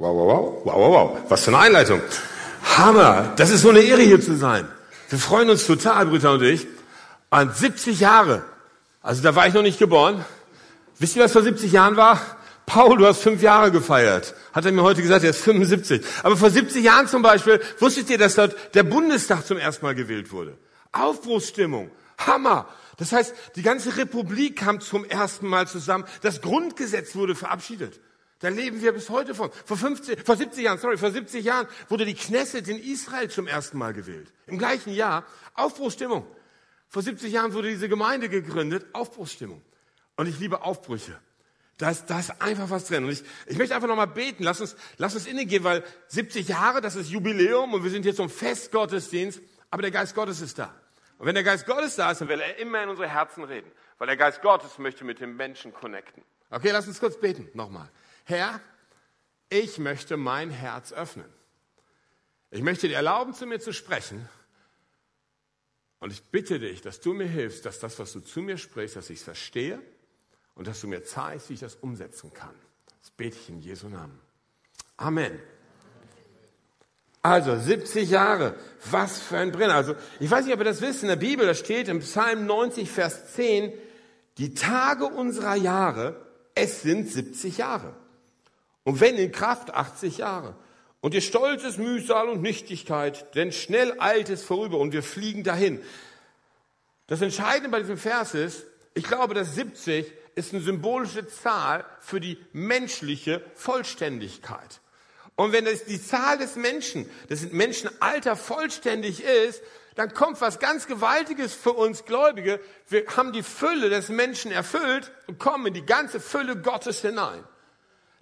Wow, wow, wow, wow, wow, wow. Was für eine Einleitung. Hammer. Das ist so eine Ehre hier zu sein. Wir freuen uns total, Britta und ich. An 70 Jahre. Also da war ich noch nicht geboren. Wisst ihr, was vor 70 Jahren war? Paul, du hast fünf Jahre gefeiert. Hat er mir heute gesagt, er ist 75. Aber vor 70 Jahren zum Beispiel, wusstet ihr, dass dort der Bundestag zum ersten Mal gewählt wurde? Aufbruchsstimmung. Hammer. Das heißt, die ganze Republik kam zum ersten Mal zusammen. Das Grundgesetz wurde verabschiedet. Da leben wir bis heute von. Vor, 50, vor 70 Jahren, sorry, vor 70 Jahren wurde die Knesset in Israel zum ersten Mal gewählt. Im gleichen Jahr. Aufbruchsstimmung. Vor 70 Jahren wurde diese Gemeinde gegründet. Aufbruchsstimmung. Und ich liebe Aufbrüche. Da ist, da ist einfach was drin. Und ich, ich möchte einfach nochmal beten. Lass uns, lass uns innegehen, weil 70 Jahre, das ist Jubiläum und wir sind hier zum Festgottesdienst. Aber der Geist Gottes ist da. Und wenn der Geist Gottes da ist, dann will er immer in unsere Herzen reden. Weil der Geist Gottes möchte mit dem Menschen connecten. Okay, lass uns kurz beten. Nochmal. Herr, ich möchte mein Herz öffnen. Ich möchte dir erlauben, zu mir zu sprechen. Und ich bitte dich, dass du mir hilfst, dass das, was du zu mir sprichst, dass ich es verstehe und dass du mir zeigst, wie ich das umsetzen kann. Das bete ich in Jesu Namen. Amen. Also 70 Jahre, was für ein Brenner. Also ich weiß nicht, ob ihr das wisst, in der Bibel, da steht im Psalm 90, Vers 10, die Tage unserer Jahre, es sind 70 Jahre. Und wenn in Kraft 80 Jahre. Und ihr Stolz ist Mühsal und Nichtigkeit, denn schnell eilt es vorüber und wir fliegen dahin. Das Entscheidende bei diesem Vers ist, ich glaube, dass 70 ist eine symbolische Zahl für die menschliche Vollständigkeit. Und wenn es die Zahl des Menschen, des Menschenalter vollständig ist, dann kommt was ganz Gewaltiges für uns Gläubige. Wir haben die Fülle des Menschen erfüllt und kommen in die ganze Fülle Gottes hinein.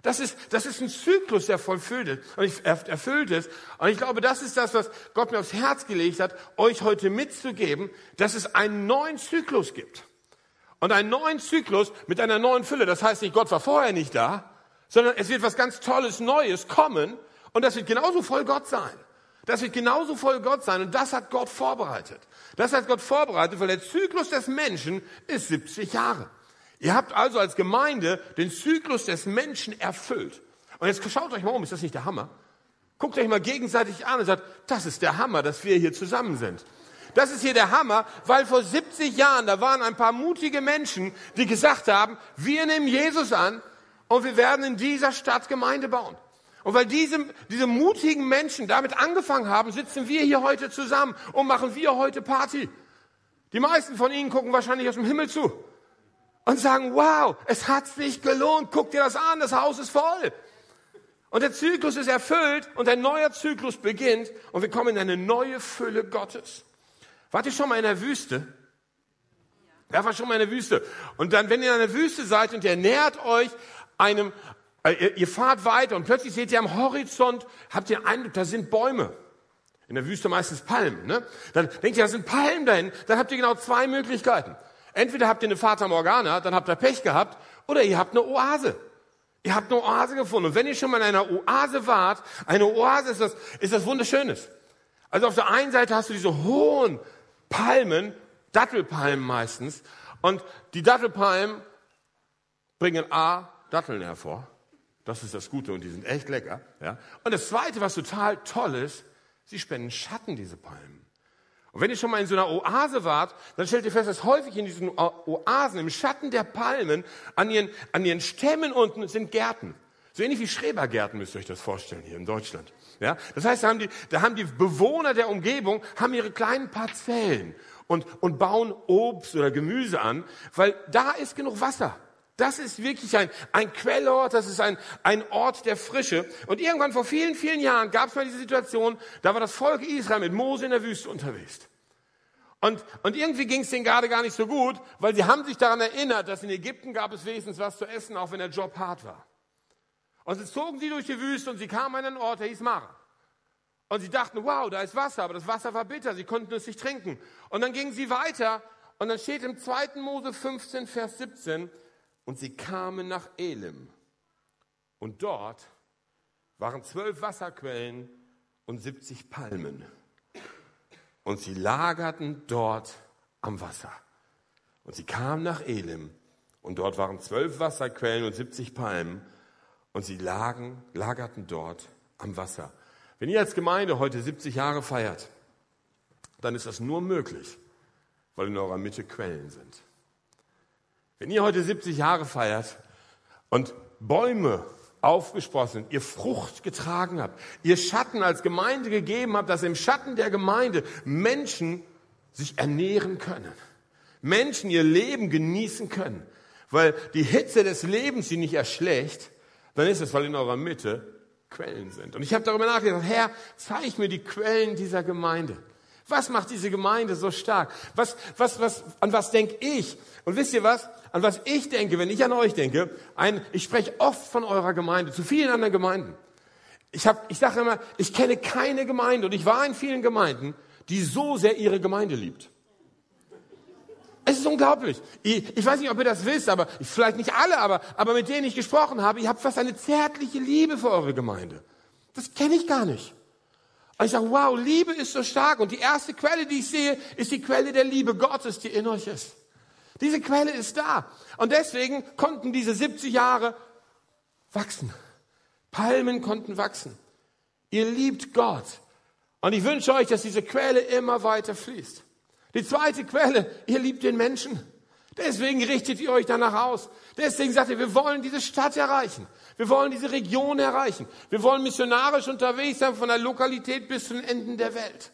Das ist, das ist ein Zyklus, der vollfüllt ist und erfüllt ist. Und ich glaube, das ist das, was Gott mir aufs Herz gelegt hat, euch heute mitzugeben, dass es einen neuen Zyklus gibt. Und einen neuen Zyklus mit einer neuen Fülle. Das heißt nicht, Gott war vorher nicht da, sondern es wird was ganz Tolles, Neues kommen und das wird genauso voll Gott sein. Das wird genauso voll Gott sein und das hat Gott vorbereitet. Das hat Gott vorbereitet, weil der Zyklus des Menschen ist 70 Jahre. Ihr habt also als Gemeinde den Zyklus des Menschen erfüllt. Und jetzt schaut euch mal um, ist das nicht der Hammer? Guckt euch mal gegenseitig an und sagt, das ist der Hammer, dass wir hier zusammen sind. Das ist hier der Hammer, weil vor 70 Jahren, da waren ein paar mutige Menschen, die gesagt haben, wir nehmen Jesus an und wir werden in dieser Stadt Gemeinde bauen. Und weil diese, diese mutigen Menschen damit angefangen haben, sitzen wir hier heute zusammen und machen wir heute Party. Die meisten von ihnen gucken wahrscheinlich aus dem Himmel zu und sagen, wow, es hat sich gelohnt, guck dir das an, das Haus ist voll. Und der Zyklus ist erfüllt und ein neuer Zyklus beginnt und wir kommen in eine neue Fülle Gottes. Wart ihr schon mal in der Wüste? Wer war schon mal in der Wüste? Und dann, wenn ihr in der Wüste seid und ihr nähert euch einem, äh, ihr, ihr fahrt weiter und plötzlich seht ihr am Horizont, habt ihr Eindruck, da sind Bäume. In der Wüste meistens Palmen. Ne? Dann denkt ihr, da sind Palmen dahin. Dann habt ihr genau zwei Möglichkeiten. Entweder habt ihr eine Fata Morgana, dann habt ihr Pech gehabt, oder ihr habt eine Oase. Ihr habt eine Oase gefunden. Und wenn ihr schon mal in einer Oase wart, eine Oase ist das, ist das Wunderschönes. Also auf der einen Seite hast du diese hohen Palmen, Dattelpalmen meistens, und die Dattelpalmen bringen A, Datteln hervor. Das ist das Gute und die sind echt lecker. Ja? Und das Zweite, was total toll ist, sie spenden Schatten, diese Palmen. Und wenn ihr schon mal in so einer Oase wart, dann stellt ihr fest, dass häufig in diesen Oasen, im Schatten der Palmen, an ihren, an ihren Stämmen unten sind Gärten. So ähnlich wie Schrebergärten müsst ihr euch das vorstellen hier in Deutschland. Ja? Das heißt, da haben, die, da haben die Bewohner der Umgebung haben ihre kleinen Parzellen und, und bauen Obst oder Gemüse an, weil da ist genug Wasser. Das ist wirklich ein, ein Quellort, das ist ein, ein Ort der Frische. Und irgendwann vor vielen, vielen Jahren gab es mal diese Situation, da war das Volk Israel mit Mose in der Wüste unterwegs. Und, und irgendwie ging es denen gerade gar nicht so gut, weil sie haben sich daran erinnert, dass in Ägypten gab es wenigstens was zu essen, auch wenn der Job hart war. Und sie zogen sie durch die Wüste und sie kamen an einen Ort, der hieß Mara. Und sie dachten, wow, da ist Wasser, aber das Wasser war bitter, sie konnten es nicht trinken. Und dann gingen sie weiter und dann steht im 2. Mose 15, Vers 17, und sie kamen nach Elim. Und dort waren zwölf Wasserquellen und 70 Palmen. Und sie lagerten dort am Wasser. Und sie kamen nach Elim. Und dort waren zwölf Wasserquellen und 70 Palmen. und sie lagen, lagerten dort am Wasser. Wenn ihr als Gemeinde heute 70 Jahre feiert, dann ist das nur möglich, weil in eurer Mitte Quellen sind. Wenn ihr heute 70 Jahre feiert und Bäume aufgesprossen, ihr Frucht getragen habt, ihr Schatten als Gemeinde gegeben habt, dass im Schatten der Gemeinde Menschen sich ernähren können, Menschen ihr Leben genießen können, weil die Hitze des Lebens sie nicht erschlägt, dann ist es, weil in eurer Mitte Quellen sind. Und ich habe darüber nachgedacht, Herr, zeig mir die Quellen dieser Gemeinde. Was macht diese Gemeinde so stark? Was, was, was, an was denke ich? Und wisst ihr was? An was ich denke, wenn ich an euch denke? Ein, ich spreche oft von eurer Gemeinde, zu vielen anderen Gemeinden. Ich, ich sage immer, ich kenne keine Gemeinde und ich war in vielen Gemeinden, die so sehr ihre Gemeinde liebt. Es ist unglaublich. Ich, ich, weiß nicht, ob ihr das wisst, aber vielleicht nicht alle, aber, aber mit denen ich gesprochen habe, ihr habt fast eine zärtliche Liebe für eure Gemeinde. Das kenne ich gar nicht. Und ich sage, wow, Liebe ist so stark. Und die erste Quelle, die ich sehe, ist die Quelle der Liebe Gottes, die in euch ist. Diese Quelle ist da. Und deswegen konnten diese 70 Jahre wachsen. Palmen konnten wachsen. Ihr liebt Gott. Und ich wünsche euch, dass diese Quelle immer weiter fließt. Die zweite Quelle, ihr liebt den Menschen. Deswegen richtet ihr euch danach aus. Deswegen sagt ihr, wir wollen diese Stadt erreichen. Wir wollen diese Region erreichen. Wir wollen missionarisch unterwegs sein von der Lokalität bis zu den Enden der Welt.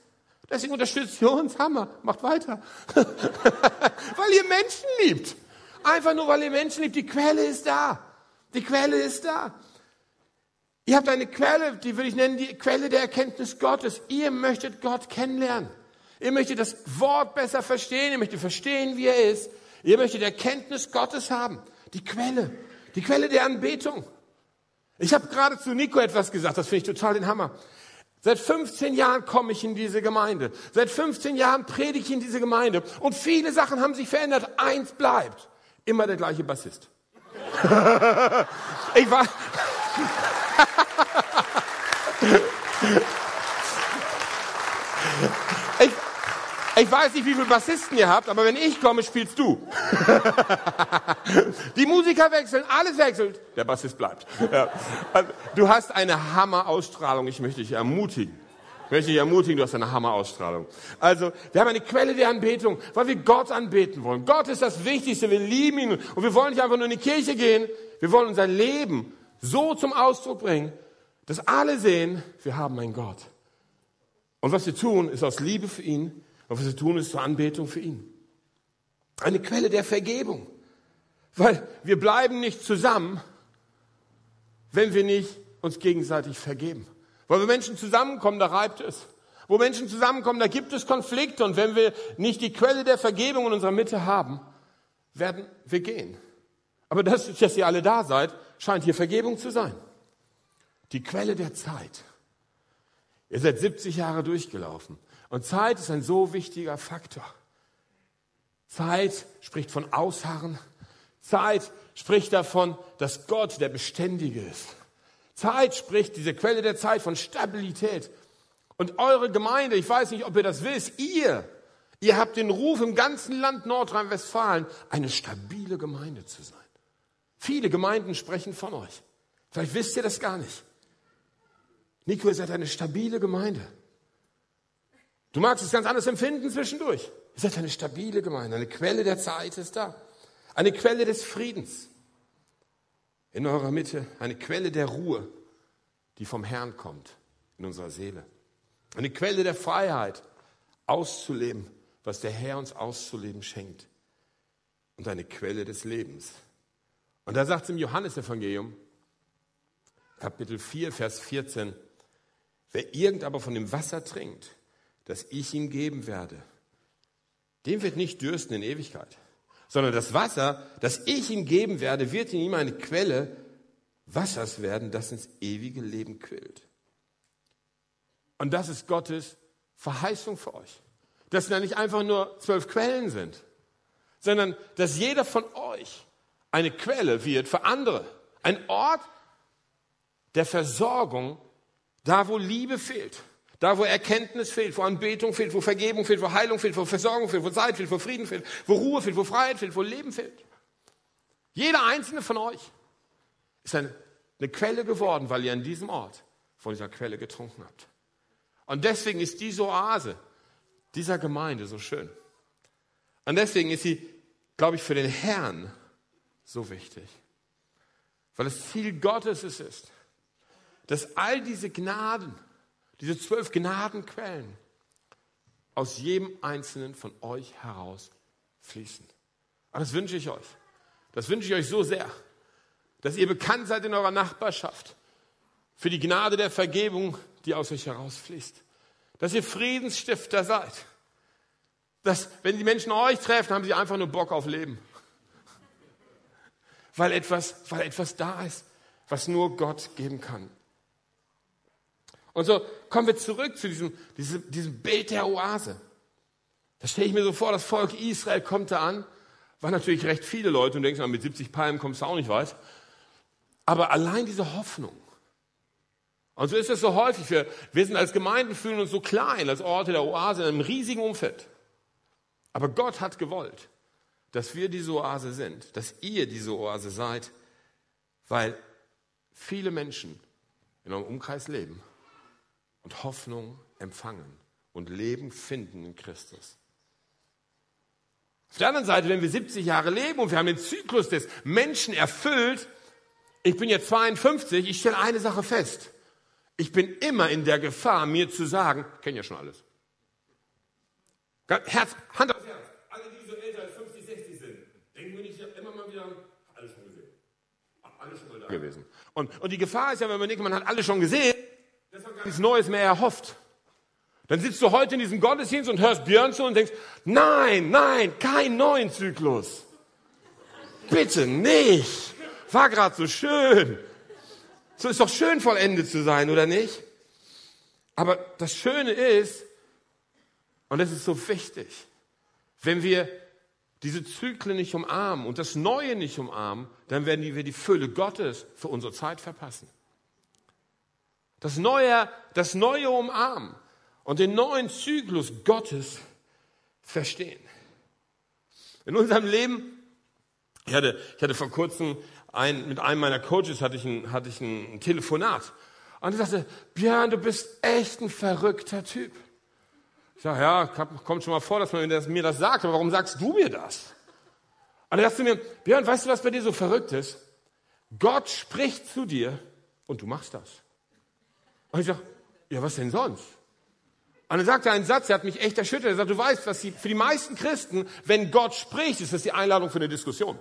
Deswegen unterstützt ihr uns. Hammer. Macht weiter. weil ihr Menschen liebt. Einfach nur, weil ihr Menschen liebt. Die Quelle ist da. Die Quelle ist da. Ihr habt eine Quelle, die würde ich nennen, die Quelle der Erkenntnis Gottes. Ihr möchtet Gott kennenlernen. Ihr möchtet das Wort besser verstehen. Ihr möchtet verstehen, wie er ist. Ihr möchtet Erkenntnis Gottes haben. Die Quelle. Die Quelle der Anbetung. Ich habe gerade zu Nico etwas gesagt, das finde ich total den Hammer. Seit 15 Jahren komme ich in diese Gemeinde. Seit 15 Jahren predige ich in diese Gemeinde. Und viele Sachen haben sich verändert. Eins bleibt. Immer der gleiche Bassist. ich war... ich, ich weiß nicht, wie viele Bassisten ihr habt, aber wenn ich komme, spielst du. Die Musiker wechseln, alles wechselt, der Bassist bleibt. Ja. Also, du hast eine Hammer-Ausstrahlung, ich möchte dich ermutigen. Ich möchte dich ermutigen, du hast eine Hammer-Ausstrahlung. Also, wir haben eine Quelle der Anbetung, weil wir Gott anbeten wollen. Gott ist das Wichtigste, wir lieben ihn und wir wollen nicht einfach nur in die Kirche gehen, wir wollen unser Leben so zum Ausdruck bringen, dass alle sehen, wir haben einen Gott. Und was wir tun, ist aus Liebe für ihn und was wir tun, ist zur Anbetung für ihn. Eine Quelle der Vergebung. Weil wir bleiben nicht zusammen, wenn wir nicht uns gegenseitig vergeben. Weil wir Menschen zusammenkommen, da reibt es. Wo Menschen zusammenkommen, da gibt es Konflikte. Und wenn wir nicht die Quelle der Vergebung in unserer Mitte haben, werden wir gehen. Aber das, dass ihr alle da seid, scheint hier Vergebung zu sein. Die Quelle der Zeit. Ihr seid 70 Jahre durchgelaufen. Und Zeit ist ein so wichtiger Faktor. Zeit spricht von Ausharren. Zeit spricht davon, dass Gott der Beständige ist. Zeit spricht, diese Quelle der Zeit, von Stabilität. Und eure Gemeinde, ich weiß nicht, ob ihr das wisst, ihr, ihr habt den Ruf im ganzen Land Nordrhein-Westfalen, eine stabile Gemeinde zu sein. Viele Gemeinden sprechen von euch. Vielleicht wisst ihr das gar nicht. Nico, ihr seid eine stabile Gemeinde. Du magst es ganz anders empfinden zwischendurch. Ihr seid eine stabile Gemeinde, eine Quelle der Zeit ist da. Eine Quelle des Friedens in eurer Mitte, eine Quelle der Ruhe, die vom Herrn kommt in unserer Seele. Eine Quelle der Freiheit, auszuleben, was der Herr uns auszuleben schenkt. Und eine Quelle des Lebens. Und da sagt es im Johannesevangelium, Kapitel 4, Vers 14, wer irgend aber von dem Wasser trinkt, das ich ihm geben werde, dem wird nicht dürsten in Ewigkeit, sondern das Wasser, das ich ihm geben werde, wird in ihm eine Quelle Wassers werden, das ins ewige Leben quillt. Und das ist Gottes Verheißung für euch. Dass da nicht einfach nur zwölf Quellen sind, sondern dass jeder von euch eine Quelle wird für andere. Ein Ort der Versorgung, da wo Liebe fehlt. Da, wo Erkenntnis fehlt, wo Anbetung fehlt, wo Vergebung fehlt, wo Heilung fehlt, wo Versorgung fehlt, wo Zeit fehlt, wo Frieden fehlt, wo Ruhe fehlt, wo Freiheit fehlt, wo Leben fehlt. Jeder einzelne von euch ist ein eine Quelle geworden, weil ihr an diesem Ort von dieser Quelle getrunken habt. Und deswegen ist diese Oase dieser Gemeinde so schön. Und deswegen ist sie, glaube ich, für den Herrn so wichtig. Weil das Ziel Gottes es ist, dass all diese Gnaden, diese zwölf Gnadenquellen aus jedem einzelnen von euch heraus fließen. Und das wünsche ich euch. Das wünsche ich euch so sehr, dass ihr bekannt seid in eurer Nachbarschaft für die Gnade der Vergebung, die aus euch herausfließt. Dass ihr Friedensstifter seid. Dass, wenn die Menschen euch treffen, haben sie einfach nur Bock auf Leben. Weil etwas, weil etwas da ist, was nur Gott geben kann. Und so kommen wir zurück zu diesem, diesem, diesem Bild der Oase. Da stelle ich mir so vor, das Volk Israel kommt da an. Waren natürlich recht viele Leute und denkst, mit 70 Palmen kommst du auch nicht weit. Aber allein diese Hoffnung, und so ist es so häufig. Wir, wir sind als Gemeinden fühlen uns so klein, als Orte der Oase in einem riesigen Umfeld. Aber Gott hat gewollt, dass wir diese Oase sind, dass ihr diese Oase seid, weil viele Menschen in eurem Umkreis leben und Hoffnung empfangen und Leben finden in Christus. Auf der anderen Seite, wenn wir 70 Jahre leben und wir haben den Zyklus des Menschen erfüllt, ich bin jetzt 52, ich stelle eine Sache fest. Ich bin immer in der Gefahr, mir zu sagen, ich kenne ja schon alles. Herz, Hand aufs Herz. Alle, die so älter als 50, 60 sind, denken wir nicht immer mal wieder, alles schon gesehen. Alles schon mal da gewesen. Und, und die Gefahr ist ja, wenn man denkt, man hat alles schon gesehen, nichts Neues mehr erhofft. Dann sitzt du heute in diesem Gottesdienst und hörst Björn zu und denkst, nein, nein, kein neuen Zyklus. Bitte nicht. War gerade so schön. So ist doch schön, vollendet zu sein, oder nicht? Aber das Schöne ist, und das ist so wichtig, wenn wir diese Zyklen nicht umarmen und das Neue nicht umarmen, dann werden wir die Fülle Gottes für unsere Zeit verpassen. Das Neue, das Neue umarmen und den neuen Zyklus Gottes verstehen. In unserem Leben, ich hatte, ich hatte vor kurzem ein, mit einem meiner Coaches hatte ich ein, hatte ich ein Telefonat. Und er sagte, Björn, du bist echt ein verrückter Typ. Ich sage, ja, kommt schon mal vor, dass man mir das, mir das sagt, aber warum sagst du mir das? Und er sagte mir, Björn, weißt du, was bei dir so verrückt ist? Gott spricht zu dir und du machst das. Und ich sage, ja, was denn sonst? Und er sagte einen Satz, der hat mich echt erschüttert. Er sagt, du weißt, was die, für die meisten Christen, wenn Gott spricht, ist das die Einladung für eine Diskussion.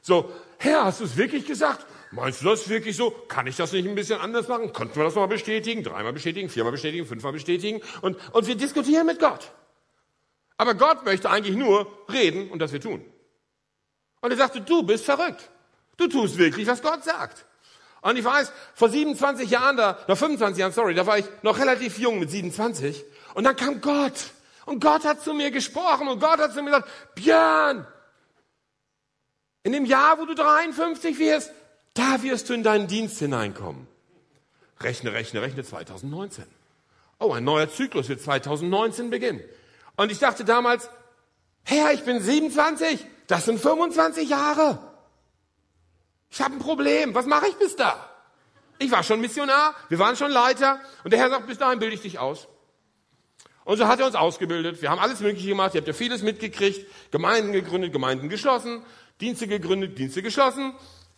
So, Herr, hast du es wirklich gesagt? Meinst du das wirklich so? Kann ich das nicht ein bisschen anders machen? Könnten wir das nochmal bestätigen? Dreimal bestätigen, viermal bestätigen, fünfmal bestätigen? Und, und wir diskutieren mit Gott. Aber Gott möchte eigentlich nur reden und das wir tun. Und er sagte, du bist verrückt. Du tust wirklich, was Gott sagt. Und ich weiß, vor 27 Jahren, da, noch 25 Jahren, sorry, da war ich noch relativ jung mit 27. Und dann kam Gott. Und Gott hat zu mir gesprochen und Gott hat zu mir gesagt, Björn, in dem Jahr, wo du 53 wirst, da wirst du in deinen Dienst hineinkommen. Rechne, rechne, rechne 2019. Oh, ein neuer Zyklus wird 2019 beginnen. Und ich dachte damals, Herr, ich bin 27, das sind 25 Jahre. Ich habe ein Problem, was mache ich bis da? Ich war schon Missionar, wir waren schon Leiter und der Herr sagt, bis dahin bilde ich dich aus. Und so hat er uns ausgebildet. Wir haben alles Mögliche gemacht. Ihr habt ja vieles mitgekriegt. Gemeinden gegründet, Gemeinden geschlossen. Dienste gegründet, Dienste geschlossen,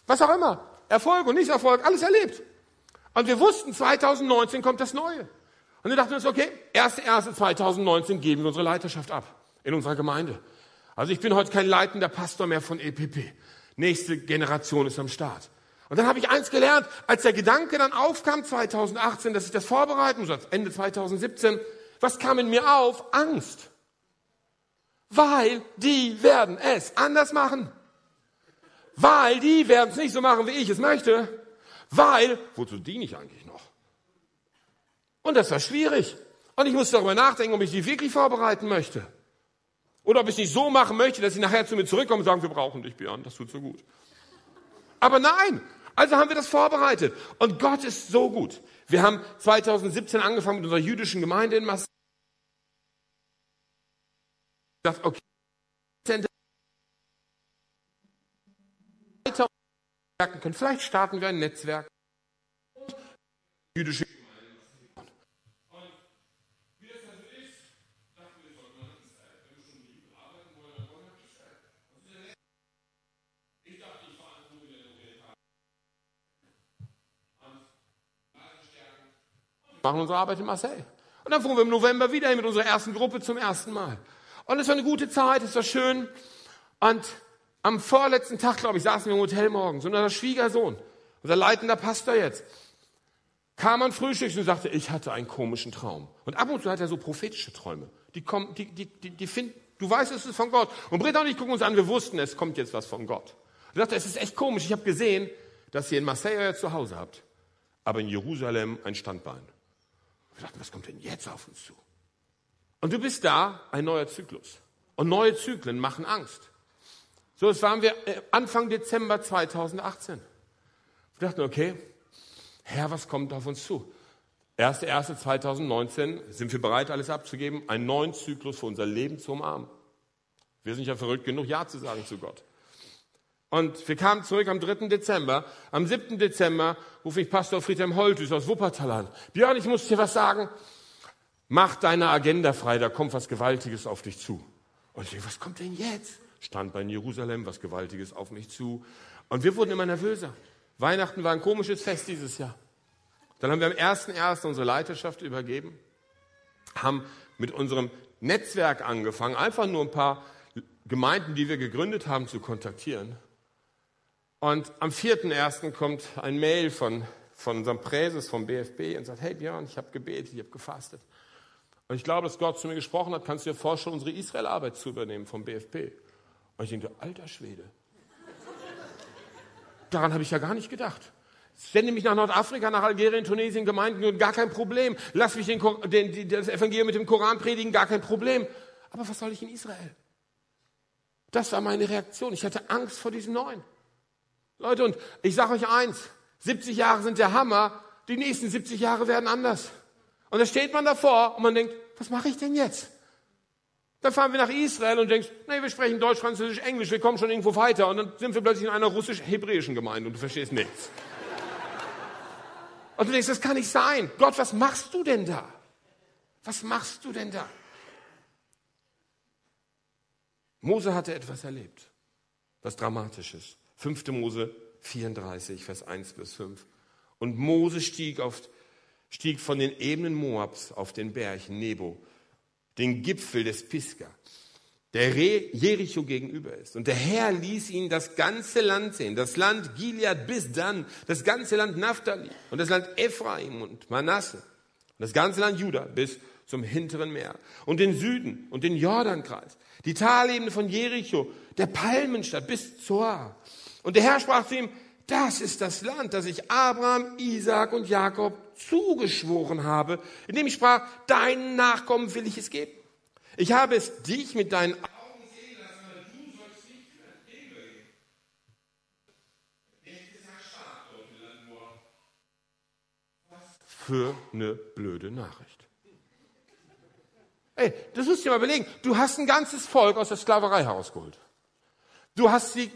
was auch immer. Erfolg und Nichterfolg, alles erlebt. Und wir wussten, 2019 kommt das Neue. Und wir dachten uns, okay, 1.1.2019 geben wir unsere Leiterschaft ab in unserer Gemeinde. Also ich bin heute kein leitender Pastor mehr von EPP. Nächste Generation ist am Start. Und dann habe ich eins gelernt, als der Gedanke dann aufkam 2018, dass ich das vorbereiten muss, Ende 2017, was kam in mir auf? Angst. Weil die werden es anders machen. Weil die werden es nicht so machen, wie ich es möchte. Weil, wozu diene ich eigentlich noch? Und das war schwierig. Und ich musste darüber nachdenken, ob ich die wirklich vorbereiten möchte. Oder ob ich es nicht so machen möchte, dass sie nachher zu mir zurückkommen und sagen, wir brauchen dich, Björn, das tut so gut. Aber nein, also haben wir das vorbereitet. Und Gott ist so gut. Wir haben 2017 angefangen mit unserer jüdischen Gemeinde in Mass. Okay, können. Vielleicht starten wir ein Netzwerk. Jüdische machen unsere Arbeit in Marseille. Und dann fuhren wir im November wieder mit unserer ersten Gruppe zum ersten Mal. Und es war eine gute Zeit, es war schön. Und am vorletzten Tag, glaube ich, saßen wir im Hotel morgens und unser Schwiegersohn, unser leitender Pastor jetzt, kam an Frühstück und sagte, ich hatte einen komischen Traum. Und ab und zu hat er so prophetische Träume. Die kommen, die, die, die, die finden, du weißt, es ist von Gott. Und Britta und ich gucken uns an, wir wussten, es kommt jetzt was von Gott. Und sagte, es ist echt komisch. Ich habe gesehen, dass ihr in Marseille euer Zuhause habt, aber in Jerusalem ein Standbein. Wir dachten, was kommt denn jetzt auf uns zu? Und du bist da, ein neuer Zyklus. Und neue Zyklen machen Angst. So, das waren wir äh, Anfang Dezember 2018. Wir dachten, okay, Herr, was kommt auf uns zu? 1.1.2019 sind wir bereit, alles abzugeben, einen neuen Zyklus für unser Leben zu umarmen. Wir sind ja verrückt genug, Ja zu sagen zu Gott. Und wir kamen zurück am 3. Dezember. Am 7. Dezember rufe ich Pastor Friedhelm Holtüs aus Wuppertal an. Björn, ich muss dir was sagen. Mach deine Agenda frei, da kommt was Gewaltiges auf dich zu. Und ich denke, was kommt denn jetzt? Stand bei Jerusalem was Gewaltiges auf mich zu. Und wir wurden immer nervöser. Weihnachten war ein komisches Fest dieses Jahr. Dann haben wir am 1.1. unsere Leiterschaft übergeben, haben mit unserem Netzwerk angefangen, einfach nur ein paar Gemeinden, die wir gegründet haben, zu kontaktieren. Und am 4.1. kommt ein Mail von, von unserem Präses vom BFB und sagt, hey Björn, ich habe gebetet, ich habe gefastet. Und ich glaube, dass Gott zu mir gesprochen hat, kannst du dir vorstellen, unsere Israel-Arbeit zu übernehmen vom BFB. Und ich denke, alter Schwede. Daran habe ich ja gar nicht gedacht. Sende mich nach Nordafrika, nach Algerien, Tunesien, Gemeinden, gar kein Problem. Lass mich den, den, das Evangelium mit dem Koran predigen, gar kein Problem. Aber was soll ich in Israel? Das war meine Reaktion. Ich hatte Angst vor diesem Neuen. Leute, und ich sage euch eins, 70 Jahre sind der Hammer, die nächsten 70 Jahre werden anders. Und da steht man davor und man denkt, was mache ich denn jetzt? Dann fahren wir nach Israel und denkst, nee, wir sprechen Deutsch, Französisch, Englisch, wir kommen schon irgendwo weiter. Und dann sind wir plötzlich in einer russisch-hebräischen Gemeinde und du verstehst nichts. Und du denkst, das kann nicht sein. Gott, was machst du denn da? Was machst du denn da? Mose hatte etwas erlebt, was Dramatisches. 5. Mose 34, Vers 1 bis 5. Und Mose stieg, auf, stieg von den Ebenen Moabs auf den Berg Nebo, den Gipfel des Pisgah, der Jericho gegenüber ist. Und der Herr ließ ihn das ganze Land sehen, das Land Gilead bis dann, das ganze Land Naphtali und das Land Ephraim und Manasse und das ganze Land Juda bis zum hinteren Meer und den Süden und den Jordankreis, die Talebene von Jericho, der Palmenstadt bis Zoar und der Herr sprach zu ihm, das ist das Land, das ich Abraham, Isaac und Jakob zugeschworen habe, indem ich sprach, deinen Nachkommen will ich es geben. Ich habe es dich mit deinen Augen sehen lassen, aber du sollst nicht Leben übergeben. Für eine blöde Nachricht. Ey, das musst du dir mal überlegen. Du hast ein ganzes Volk aus der Sklaverei herausgeholt. Du hast sie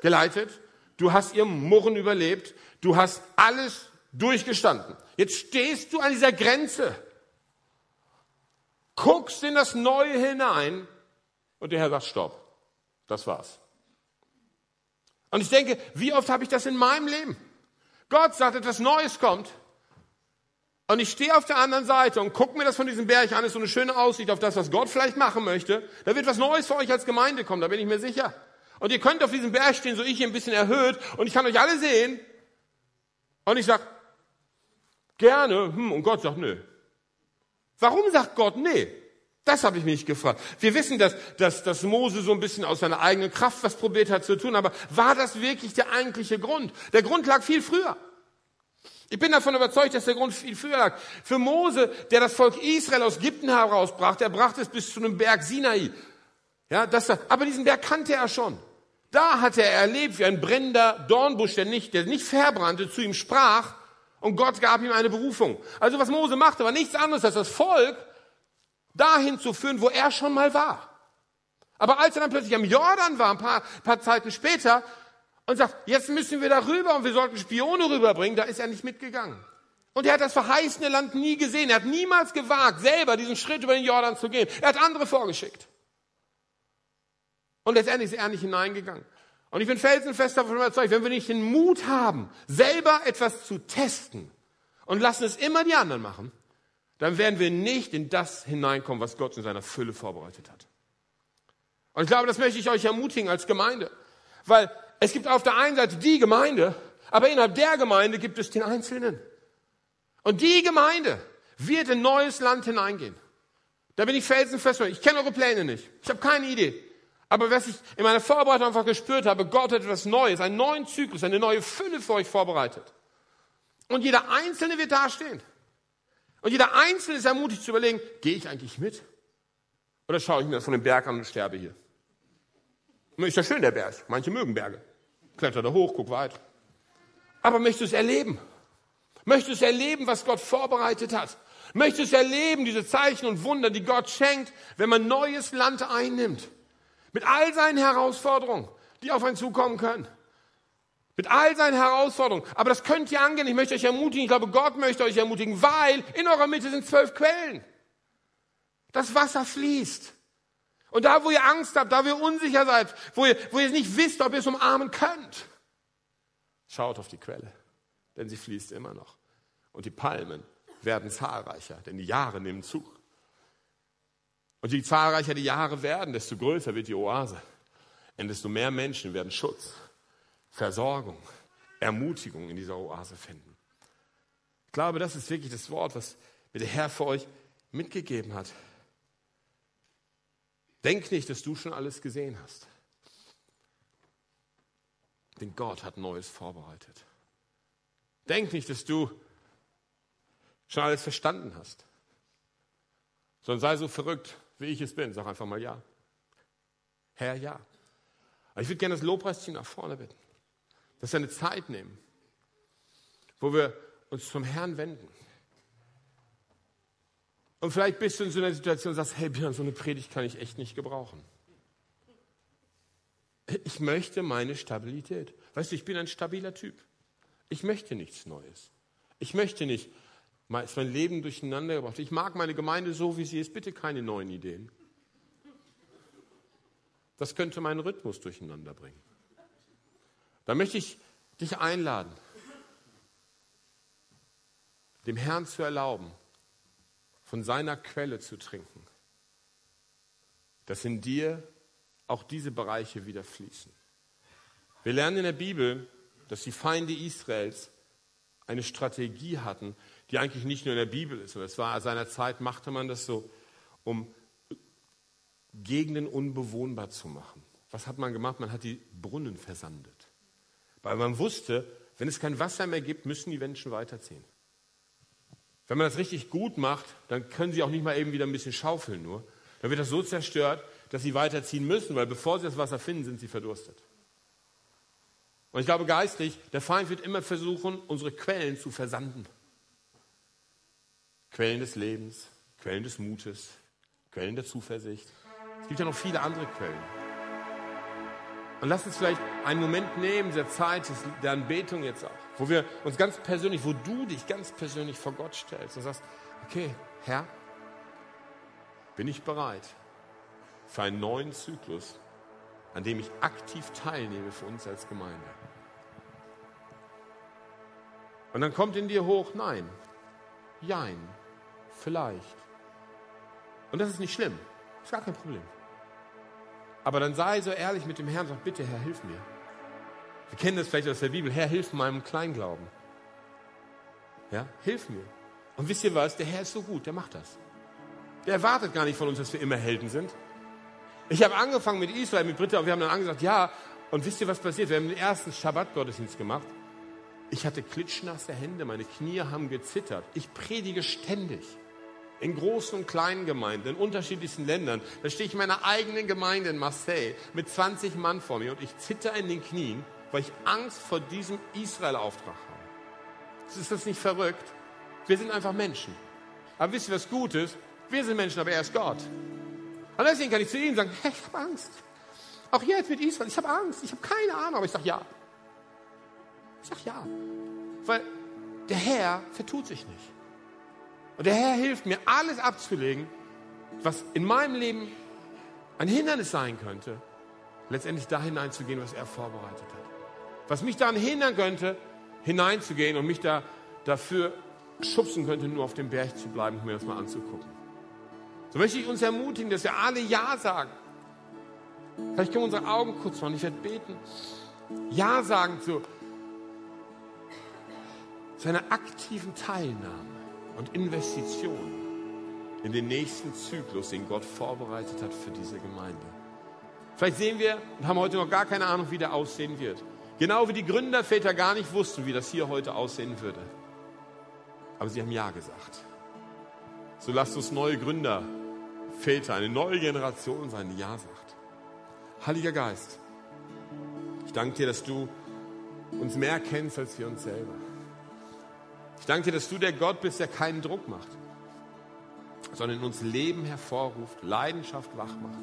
geleitet, du hast ihr Murren überlebt, du hast alles durchgestanden. Jetzt stehst du an dieser Grenze, guckst in das Neue hinein und der Herr sagt, stopp, das war's. Und ich denke, wie oft habe ich das in meinem Leben? Gott sagt, etwas Neues kommt. Und ich stehe auf der anderen Seite und gucke mir das von diesem Berg an, ist so eine schöne Aussicht auf das, was Gott vielleicht machen möchte. Da wird was Neues für euch als Gemeinde kommen, da bin ich mir sicher. Und ihr könnt auf diesem Berg stehen, so ich hier ein bisschen erhöht, und ich kann euch alle sehen. Und ich sag, gerne, hm, und Gott sagt, nö. Warum sagt Gott, nee? Das habe ich mich gefragt. Wir wissen, dass, dass, dass Mose so ein bisschen aus seiner eigenen Kraft was probiert hat zu tun, aber war das wirklich der eigentliche Grund? Der Grund lag viel früher. Ich bin davon überzeugt, dass der Grund viel früher lag. Für Mose, der das Volk Israel aus Ägypten herausbrachte, er brachte es bis zu einem Berg Sinai. Ja, das, aber diesen Berg kannte er schon. Da hatte er erlebt, wie ein brennender Dornbusch, der nicht, der nicht verbrannte, zu ihm sprach und Gott gab ihm eine Berufung. Also was Mose machte, war nichts anderes als das Volk dahin zu führen, wo er schon mal war. Aber als er dann plötzlich am Jordan war, ein paar, paar Zeiten später, und sagt, jetzt müssen wir da rüber und wir sollten Spione rüberbringen, da ist er nicht mitgegangen. Und er hat das verheißene Land nie gesehen. Er hat niemals gewagt, selber diesen Schritt über den Jordan zu gehen. Er hat andere vorgeschickt. Und letztendlich ist er nicht hineingegangen. Und ich bin felsenfest davon überzeugt, wenn wir nicht den Mut haben, selber etwas zu testen und lassen es immer die anderen machen, dann werden wir nicht in das hineinkommen, was Gott in seiner Fülle vorbereitet hat. Und ich glaube, das möchte ich euch ermutigen als Gemeinde. Weil es gibt auf der einen Seite die Gemeinde, aber innerhalb der Gemeinde gibt es den Einzelnen. Und die Gemeinde wird in neues Land hineingehen. Da bin ich felsenfest. Ich kenne eure Pläne nicht. Ich habe keine Idee. Aber was ich in meiner Vorbereitung einfach gespürt habe, Gott hat etwas Neues, einen neuen Zyklus, eine neue Fülle für euch vorbereitet. Und jeder Einzelne wird dastehen. Und jeder Einzelne ist ermutigt zu überlegen, gehe ich eigentlich mit? Oder schaue ich mir das von dem Berg an und sterbe hier? Ist ja schön, der Berg. Manche mögen Berge. Kletter da hoch, guck weit. Aber möchtest du es erleben? Möchtest du erleben, was Gott vorbereitet hat? Möchtest du erleben, diese Zeichen und Wunder, die Gott schenkt, wenn man neues Land einnimmt? Mit all seinen Herausforderungen, die auf einen zukommen können. Mit all seinen Herausforderungen. Aber das könnt ihr angehen. Ich möchte euch ermutigen. Ich glaube, Gott möchte euch ermutigen, weil in eurer Mitte sind zwölf Quellen. Das Wasser fließt. Und da, wo ihr Angst habt, da, wo ihr unsicher seid, wo ihr, wo ihr nicht wisst, ob ihr es umarmen könnt, schaut auf die Quelle, denn sie fließt immer noch. Und die Palmen werden zahlreicher, denn die Jahre nehmen zu. Und je zahlreicher die Jahre werden, desto größer wird die Oase. Und desto mehr Menschen werden Schutz, Versorgung, Ermutigung in dieser Oase finden. Ich glaube, das ist wirklich das Wort, was mir der Herr für euch mitgegeben hat. Denk nicht, dass du schon alles gesehen hast. Denn Gott hat Neues vorbereitet. Denk nicht, dass du schon alles verstanden hast. Sondern sei so verrückt, wie ich es bin. Sag einfach mal ja. Herr, ja. Aber ich würde gerne das Lobpreisteam nach vorne bitten. Dass wir eine Zeit nehmen, wo wir uns zum Herrn wenden. Und vielleicht bist du in so einer Situation und sagst, hey Björn, so eine Predigt kann ich echt nicht gebrauchen. Ich möchte meine Stabilität. Weißt du, ich bin ein stabiler Typ. Ich möchte nichts Neues. Ich möchte nicht, dass mein Leben durcheinander gebracht Ich mag meine Gemeinde so, wie sie ist. Bitte keine neuen Ideen. Das könnte meinen Rhythmus durcheinander bringen. Da möchte ich dich einladen, dem Herrn zu erlauben, von seiner Quelle zu trinken, dass in dir auch diese Bereiche wieder fließen. Wir lernen in der Bibel, dass die Feinde Israels eine Strategie hatten, die eigentlich nicht nur in der Bibel ist, sondern es war seiner Zeit, machte man das so, um Gegenden unbewohnbar zu machen. Was hat man gemacht? Man hat die Brunnen versandet. Weil man wusste, wenn es kein Wasser mehr gibt, müssen die Menschen weiterziehen. Wenn man das richtig gut macht, dann können sie auch nicht mal eben wieder ein bisschen schaufeln nur. Dann wird das so zerstört, dass sie weiterziehen müssen, weil bevor sie das Wasser finden, sind sie verdurstet. Und ich glaube geistlich, der Feind wird immer versuchen, unsere Quellen zu versanden. Quellen des Lebens, Quellen des Mutes, Quellen der Zuversicht. Es gibt ja noch viele andere Quellen. Und lass uns vielleicht einen Moment nehmen, der Zeit der Anbetung jetzt auch, wo wir uns ganz persönlich, wo du dich ganz persönlich vor Gott stellst und sagst, okay, Herr, bin ich bereit für einen neuen Zyklus, an dem ich aktiv teilnehme für uns als Gemeinde. Und dann kommt in dir hoch, nein, jein, vielleicht. Und das ist nicht schlimm, ist gar kein Problem. Aber dann sei so ehrlich mit dem Herrn und sag, bitte Herr, hilf mir. Wir kennen das vielleicht aus der Bibel, Herr, hilf meinem Kleinglauben. Ja, hilf mir. Und wisst ihr was, der Herr ist so gut, der macht das. Der erwartet gar nicht von uns, dass wir immer Helden sind. Ich habe angefangen mit Israel, mit Britta, und wir haben dann angesagt, ja, und wisst ihr, was passiert? Wir haben den ersten Schabbat-Gottesdienst gemacht. Ich hatte klitschnasse Hände, meine Knie haben gezittert. Ich predige ständig in großen und kleinen Gemeinden, in unterschiedlichsten Ländern. Da stehe ich in meiner eigenen Gemeinde in Marseille mit 20 Mann vor mir und ich zitter in den Knien, weil ich Angst vor diesem Israel-Auftrag habe. Ist das nicht verrückt? Wir sind einfach Menschen. Aber wisst ihr, was gut ist? Wir sind Menschen, aber er ist Gott. Und deswegen kann ich zu ihm sagen, hey, ich habe Angst. Auch hier jetzt mit Israel, ich habe Angst. Ich habe keine Ahnung, aber ich sage ja. Ich sage ja. Weil der Herr vertut sich nicht. Und der Herr hilft mir, alles abzulegen, was in meinem Leben ein Hindernis sein könnte, letztendlich da hineinzugehen, was er vorbereitet hat. Was mich daran hindern könnte, hineinzugehen und mich da dafür schubsen könnte, nur auf dem Berg zu bleiben und mir das mal anzugucken. So möchte ich uns ermutigen, dass wir alle Ja sagen. Vielleicht können wir unsere Augen kurz machen. Ich werde beten. Ja sagen zu, zu einer aktiven Teilnahme und Investition in den nächsten Zyklus, den Gott vorbereitet hat für diese Gemeinde. Vielleicht sehen wir und haben heute noch gar keine Ahnung, wie der aussehen wird. Genau wie die Gründerväter gar nicht wussten, wie das hier heute aussehen würde. Aber sie haben Ja gesagt. So lasst uns neue Gründerväter, eine neue Generation sein, die Ja sagt. Heiliger Geist, ich danke dir, dass du uns mehr kennst als wir uns selber. Ich danke dir, dass du der Gott bist, der keinen Druck macht, sondern in uns Leben hervorruft, Leidenschaft wach macht,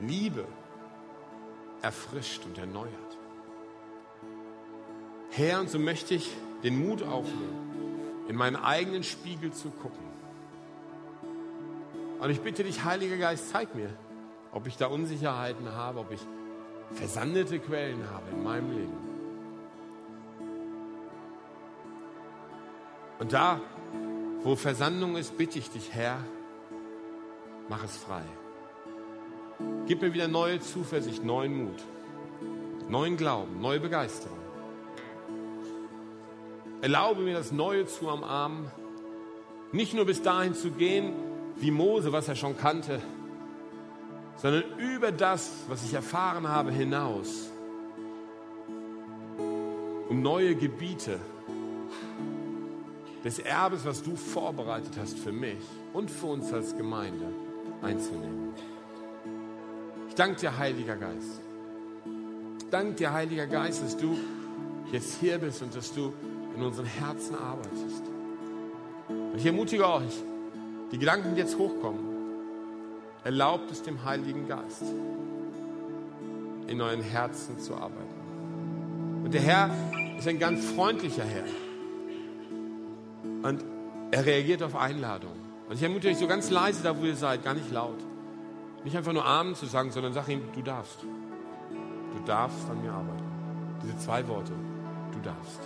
Liebe erfrischt und erneuert. Herr, und so möchte ich den Mut aufnehmen, in meinen eigenen Spiegel zu gucken. Und ich bitte dich, Heiliger Geist, zeig mir, ob ich da Unsicherheiten habe, ob ich versandete Quellen habe in meinem Leben. Und da, wo Versandung ist, bitte ich dich, Herr, mach es frei. Gib mir wieder neue Zuversicht, neuen Mut, neuen Glauben, neue Begeisterung. Erlaube mir das Neue zu umarmen, nicht nur bis dahin zu gehen, wie Mose, was er schon kannte, sondern über das, was ich erfahren habe, hinaus, um neue Gebiete des Erbes, was du vorbereitet hast für mich und für uns als Gemeinde einzunehmen. Ich danke dir, Heiliger Geist. Ich danke dir, Heiliger Geist, dass du jetzt hier bist und dass du in unseren Herzen arbeitest. Und ich ermutige euch, die Gedanken, die jetzt hochkommen, erlaubt es dem Heiligen Geist, in euren Herzen zu arbeiten. Und der Herr ist ein ganz freundlicher Herr. Und er reagiert auf Einladungen. Und ich ermutige euch so ganz leise, da wo ihr seid, gar nicht laut. Nicht einfach nur Amen zu sagen, sondern sag ihm, du darfst. Du darfst an mir arbeiten. Diese zwei Worte. Du darfst.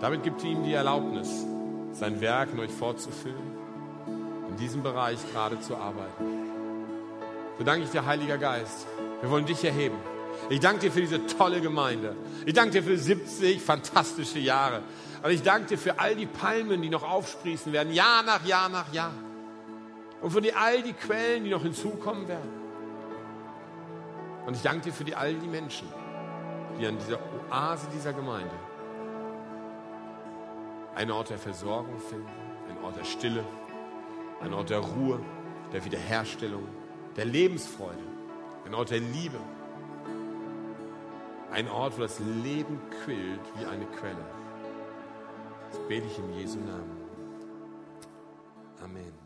Damit gibt ihm die Erlaubnis, sein Werk in euch fortzuführen, in diesem Bereich gerade zu arbeiten. So danke ich dir, Heiliger Geist. Wir wollen dich erheben. Ich danke dir für diese tolle Gemeinde. Ich danke dir für 70 fantastische Jahre. Und ich danke dir für all die Palmen, die noch aufsprießen werden, Jahr nach Jahr nach Jahr. Und für die, all die Quellen, die noch hinzukommen werden. Und ich danke dir für die, all die Menschen, die an dieser Oase dieser Gemeinde einen Ort der Versorgung finden, einen Ort der Stille, einen Ort der Ruhe, der Wiederherstellung, der Lebensfreude, ein Ort der Liebe, ein Ort, wo das Leben quillt wie eine Quelle. Das bete ich in Jesu Namen. Amen.